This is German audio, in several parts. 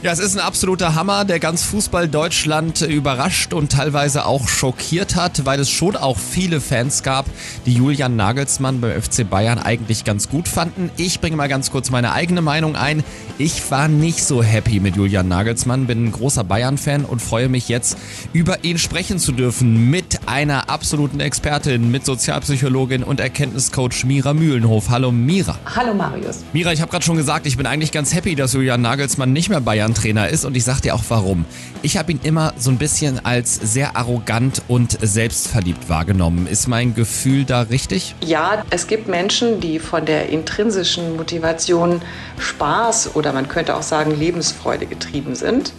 Ja, es ist ein absoluter Hammer, der ganz Fußball Deutschland überrascht und teilweise auch schockiert hat, weil es schon auch viele Fans gab, die Julian Nagelsmann beim FC Bayern eigentlich ganz gut fanden. Ich bringe mal ganz kurz meine eigene Meinung ein. Ich war nicht so happy mit Julian Nagelsmann, bin ein großer Bayern-Fan und freue mich jetzt, über ihn sprechen zu dürfen mit einer absoluten Expertin, mit Sozialpsychologin und Erkenntniscoach Mira Mühlenhof. Hallo Mira. Hallo Marius. Mira, ich habe gerade schon gesagt, ich bin eigentlich ganz happy, dass Julian Nagelsmann nicht mehr Bayern Bayern-Trainer ist und ich sag dir auch warum. Ich habe ihn immer so ein bisschen als sehr arrogant und selbstverliebt wahrgenommen. Ist mein Gefühl da richtig? Ja, es gibt Menschen, die von der intrinsischen Motivation Spaß oder man könnte auch sagen Lebensfreude getrieben sind.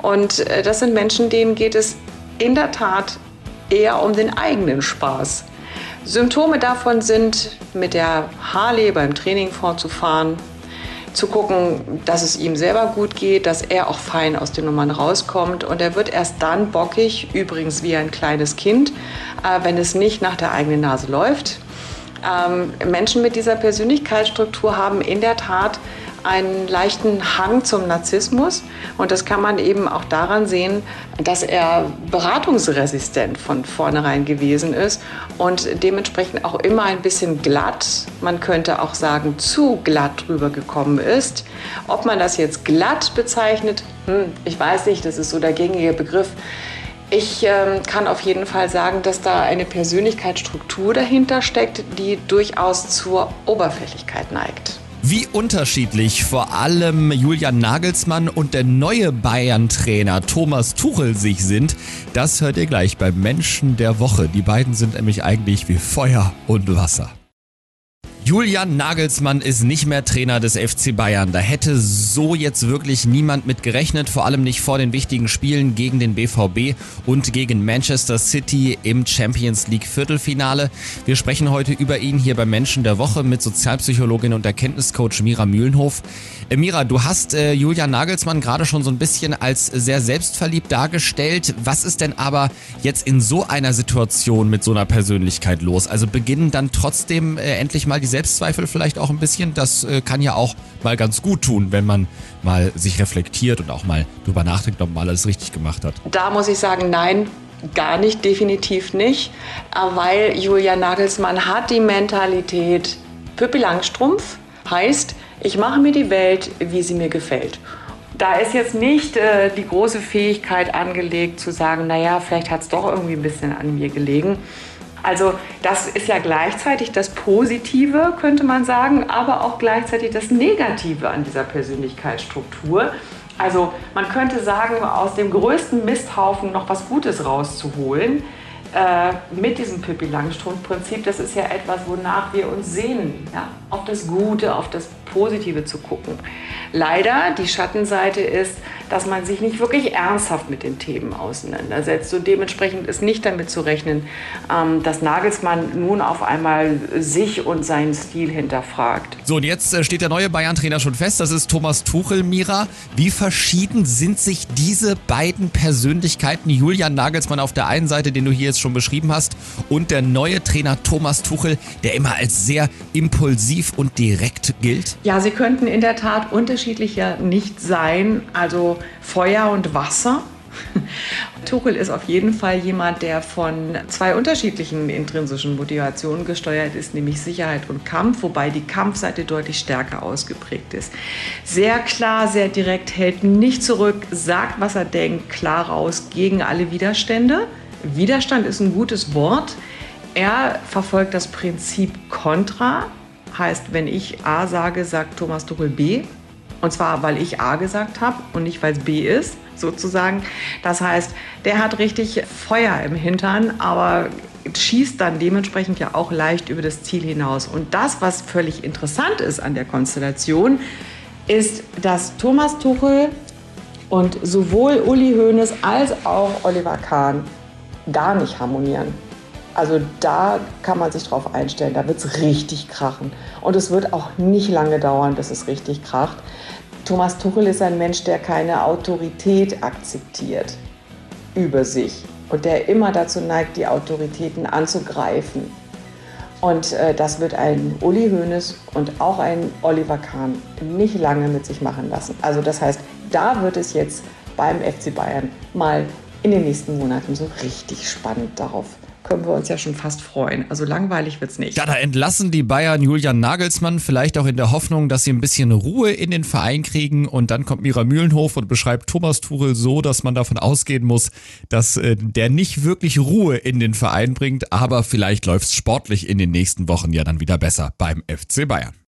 Und äh, das sind Menschen, denen geht es in der Tat eher um den eigenen Spaß. Symptome davon sind, mit der Harley beim Training vorzufahren, zu gucken, dass es ihm selber gut geht, dass er auch fein aus den Nummern rauskommt. Und er wird erst dann bockig, übrigens wie ein kleines Kind, äh, wenn es nicht nach der eigenen Nase läuft. Ähm, Menschen mit dieser Persönlichkeitsstruktur haben in der Tat einen leichten Hang zum Narzissmus und das kann man eben auch daran sehen, dass er beratungsresistent von vornherein gewesen ist und dementsprechend auch immer ein bisschen glatt, man könnte auch sagen zu glatt drüber gekommen ist. Ob man das jetzt glatt bezeichnet, hm, ich weiß nicht, das ist so der gängige Begriff. Ich äh, kann auf jeden Fall sagen, dass da eine Persönlichkeitsstruktur dahinter steckt, die durchaus zur Oberflächlichkeit neigt. Wie unterschiedlich vor allem Julian Nagelsmann und der neue Bayern-Trainer Thomas Tuchel sich sind, das hört ihr gleich beim Menschen der Woche. Die beiden sind nämlich eigentlich wie Feuer und Wasser. Julian Nagelsmann ist nicht mehr Trainer des FC Bayern. Da hätte so jetzt wirklich niemand mit gerechnet, vor allem nicht vor den wichtigen Spielen gegen den BVB und gegen Manchester City im Champions League Viertelfinale. Wir sprechen heute über ihn hier beim Menschen der Woche mit Sozialpsychologin und Erkenntniscoach Mira Mühlenhof. Äh, Mira, du hast äh, Julian Nagelsmann gerade schon so ein bisschen als sehr selbstverliebt dargestellt. Was ist denn aber jetzt in so einer Situation mit so einer Persönlichkeit los? Also beginnen dann trotzdem äh, endlich mal die Selbstzweifel vielleicht auch ein bisschen. Das äh, kann ja auch mal ganz gut tun, wenn man mal sich reflektiert und auch mal drüber nachdenkt, ob man alles richtig gemacht hat. Da muss ich sagen, nein, gar nicht, definitiv nicht, äh, weil Julian Nagelsmann hat die Mentalität Pippi Langstrumpf, heißt, ich mache mir die Welt, wie sie mir gefällt. Da ist jetzt nicht äh, die große Fähigkeit angelegt zu sagen, naja, vielleicht hat es doch irgendwie ein bisschen an mir gelegen. Also das ist ja gleichzeitig das Positive, könnte man sagen, aber auch gleichzeitig das Negative an dieser Persönlichkeitsstruktur. Also man könnte sagen, aus dem größten Misthaufen noch was Gutes rauszuholen. Äh, mit diesem Pippi Langstrumpf-Prinzip, das ist ja etwas, wonach wir uns sehnen, ja? auf das Gute, auf das Positive zu gucken. Leider, die Schattenseite ist, dass man sich nicht wirklich ernsthaft mit den Themen auseinandersetzt. Und dementsprechend ist nicht damit zu rechnen, ähm, dass Nagelsmann nun auf einmal sich und seinen Stil hinterfragt. So, und jetzt äh, steht der neue Bayern-Trainer schon fest. Das ist Thomas Tuchel, Mira. Wie verschieden sind sich diese beiden Persönlichkeiten, Julian Nagelsmann auf der einen Seite, den du hier jetzt schon beschrieben hast, und der neue Trainer Thomas Tuchel, der immer als sehr impulsiv und direkt gilt? Ja, sie könnten in der Tat unterschiedlicher nicht sein. Also Feuer und Wasser. Tuchel ist auf jeden Fall jemand, der von zwei unterschiedlichen intrinsischen Motivationen gesteuert ist, nämlich Sicherheit und Kampf, wobei die Kampfseite deutlich stärker ausgeprägt ist. Sehr klar, sehr direkt, hält nicht zurück, sagt, was er denkt, klar raus gegen alle Widerstände. Widerstand ist ein gutes Wort. Er verfolgt das Prinzip Contra, heißt, wenn ich A sage, sagt Thomas Tuchel B. Und zwar, weil ich A gesagt habe und nicht, weil es B ist, sozusagen. Das heißt, der hat richtig Feuer im Hintern, aber schießt dann dementsprechend ja auch leicht über das Ziel hinaus. Und das, was völlig interessant ist an der Konstellation, ist, dass Thomas Tuchel und sowohl Uli Hoeneß als auch Oliver Kahn gar nicht harmonieren. Also da kann man sich drauf einstellen, da wird es richtig krachen. Und es wird auch nicht lange dauern, bis es richtig kracht. Thomas Tuchel ist ein Mensch, der keine Autorität akzeptiert über sich und der immer dazu neigt, die Autoritäten anzugreifen. Und äh, das wird ein Uli Hoeneß und auch ein Oliver Kahn nicht lange mit sich machen lassen. Also das heißt, da wird es jetzt beim FC Bayern mal in den nächsten Monaten so richtig spannend darauf können wir uns ja schon fast freuen. Also langweilig wird es nicht. Ja, da entlassen die Bayern Julian Nagelsmann, vielleicht auch in der Hoffnung, dass sie ein bisschen Ruhe in den Verein kriegen. Und dann kommt Mira Mühlenhof und beschreibt Thomas Tuchel so, dass man davon ausgehen muss, dass äh, der nicht wirklich Ruhe in den Verein bringt. Aber vielleicht läuft es sportlich in den nächsten Wochen ja dann wieder besser beim FC Bayern.